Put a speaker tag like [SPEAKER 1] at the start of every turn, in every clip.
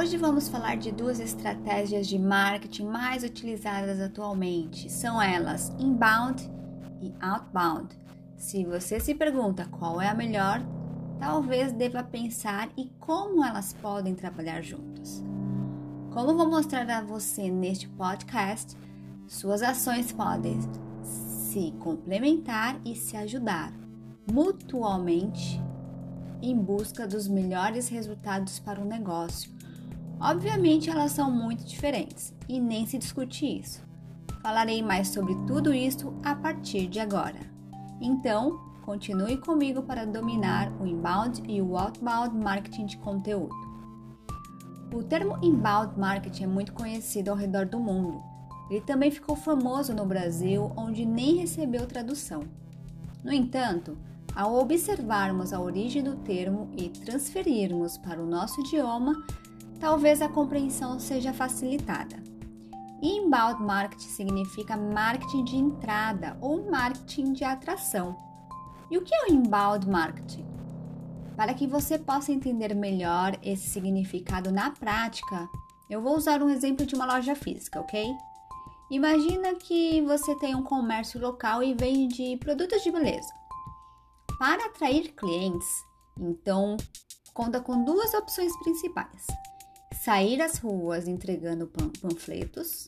[SPEAKER 1] Hoje vamos falar de duas estratégias de marketing mais utilizadas atualmente. São elas inbound e outbound. Se você se pergunta qual é a melhor, talvez deva pensar e como elas podem trabalhar juntas. Como vou mostrar a você neste podcast, suas ações podem se complementar e se ajudar mutuamente em busca dos melhores resultados para o negócio Obviamente, elas são muito diferentes e nem se discute isso. Falarei mais sobre tudo isso a partir de agora. Então, continue comigo para dominar o inbound e o outbound marketing de conteúdo. O termo inbound marketing é muito conhecido ao redor do mundo. Ele também ficou famoso no Brasil, onde nem recebeu tradução. No entanto, ao observarmos a origem do termo e transferirmos para o nosso idioma, talvez a compreensão seja facilitada. Inbound marketing significa marketing de entrada ou marketing de atração. E o que é o inbound marketing? Para que você possa entender melhor esse significado na prática, eu vou usar um exemplo de uma loja física, ok? Imagina que você tem um comércio local e vende produtos de beleza. Para atrair clientes, então conta com duas opções principais sair às ruas entregando panfletos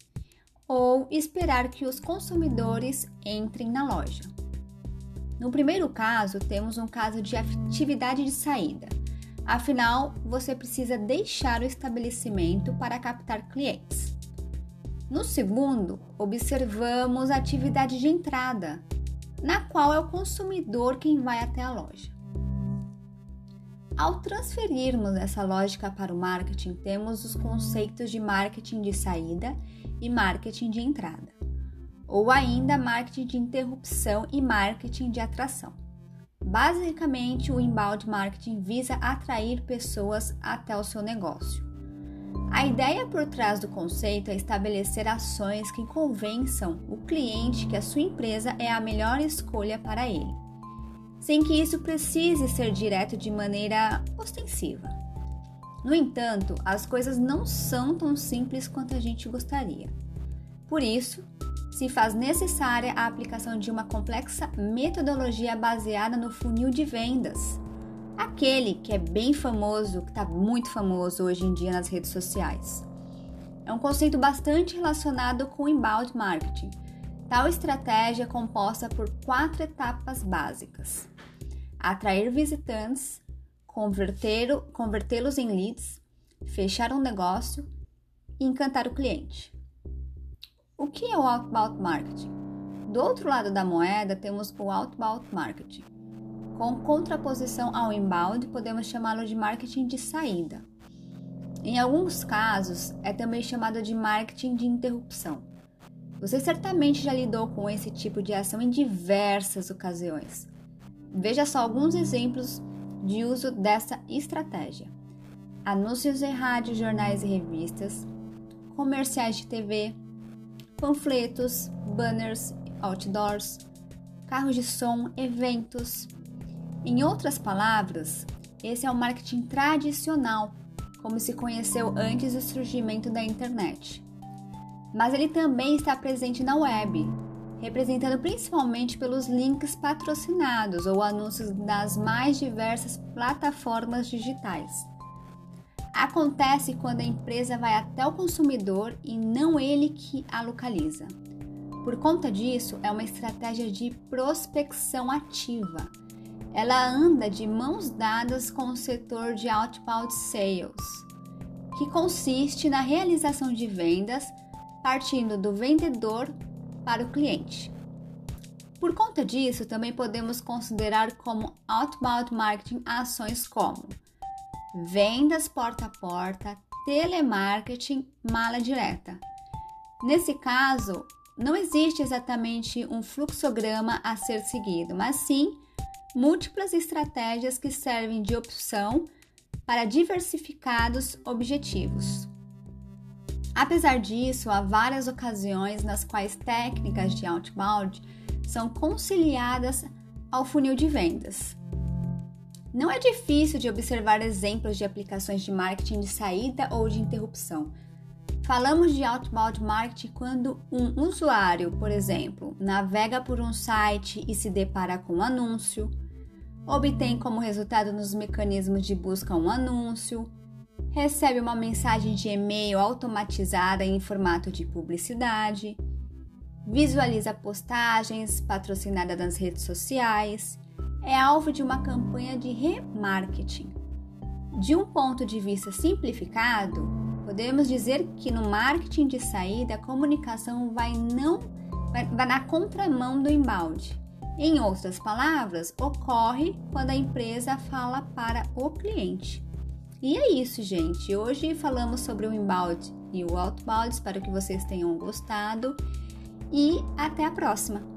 [SPEAKER 1] ou esperar que os consumidores entrem na loja. No primeiro caso, temos um caso de atividade de saída. Afinal, você precisa deixar o estabelecimento para captar clientes. No segundo, observamos a atividade de entrada, na qual é o consumidor quem vai até a loja. Ao transferirmos essa lógica para o marketing, temos os conceitos de marketing de saída e marketing de entrada, ou ainda marketing de interrupção e marketing de atração. Basicamente, o inbound marketing visa atrair pessoas até o seu negócio. A ideia por trás do conceito é estabelecer ações que convençam o cliente que a sua empresa é a melhor escolha para ele sem que isso precise ser direto de maneira ostensiva. No entanto, as coisas não são tão simples quanto a gente gostaria. Por isso, se faz necessária a aplicação de uma complexa metodologia baseada no funil de vendas, aquele que é bem famoso, que está muito famoso hoje em dia nas redes sociais. É um conceito bastante relacionado com inbound marketing. Tal estratégia é composta por quatro etapas básicas atrair visitantes, convertê-los em leads, fechar um negócio e encantar o cliente. O que é o outbound marketing? Do outro lado da moeda temos o outbound marketing. Com contraposição ao inbound, podemos chamá-lo de marketing de saída. Em alguns casos, é também chamado de marketing de interrupção. Você certamente já lidou com esse tipo de ação em diversas ocasiões. Veja só alguns exemplos de uso dessa estratégia: anúncios em rádio, jornais e revistas, comerciais de TV, panfletos, banners, outdoors, carros de som, eventos. Em outras palavras, esse é o marketing tradicional, como se conheceu antes do surgimento da internet. Mas ele também está presente na web, representado principalmente pelos links patrocinados ou anúncios das mais diversas plataformas digitais. Acontece quando a empresa vai até o consumidor e não ele que a localiza. Por conta disso, é uma estratégia de prospecção ativa. Ela anda de mãos dadas com o setor de outbound sales, que consiste na realização de vendas partindo do vendedor para o cliente. Por conta disso, também podemos considerar como outbound marketing ações como vendas porta a porta, telemarketing, mala direta. Nesse caso, não existe exatamente um fluxograma a ser seguido, mas sim múltiplas estratégias que servem de opção para diversificados objetivos. Apesar disso, há várias ocasiões nas quais técnicas de outbound são conciliadas ao funil de vendas. Não é difícil de observar exemplos de aplicações de marketing de saída ou de interrupção. Falamos de outbound marketing quando um usuário, por exemplo, navega por um site e se depara com um anúncio, obtém como resultado nos mecanismos de busca um anúncio, recebe uma mensagem de e-mail automatizada em formato de publicidade, visualiza postagens patrocinadas nas redes sociais, é alvo de uma campanha de remarketing. De um ponto de vista simplificado, podemos dizer que no marketing de saída a comunicação vai não vai, vai na contramão do inbound. Em outras palavras, ocorre quando a empresa fala para o cliente. E é isso, gente. Hoje falamos sobre o inbound e o outbound. Espero que vocês tenham gostado e até a próxima!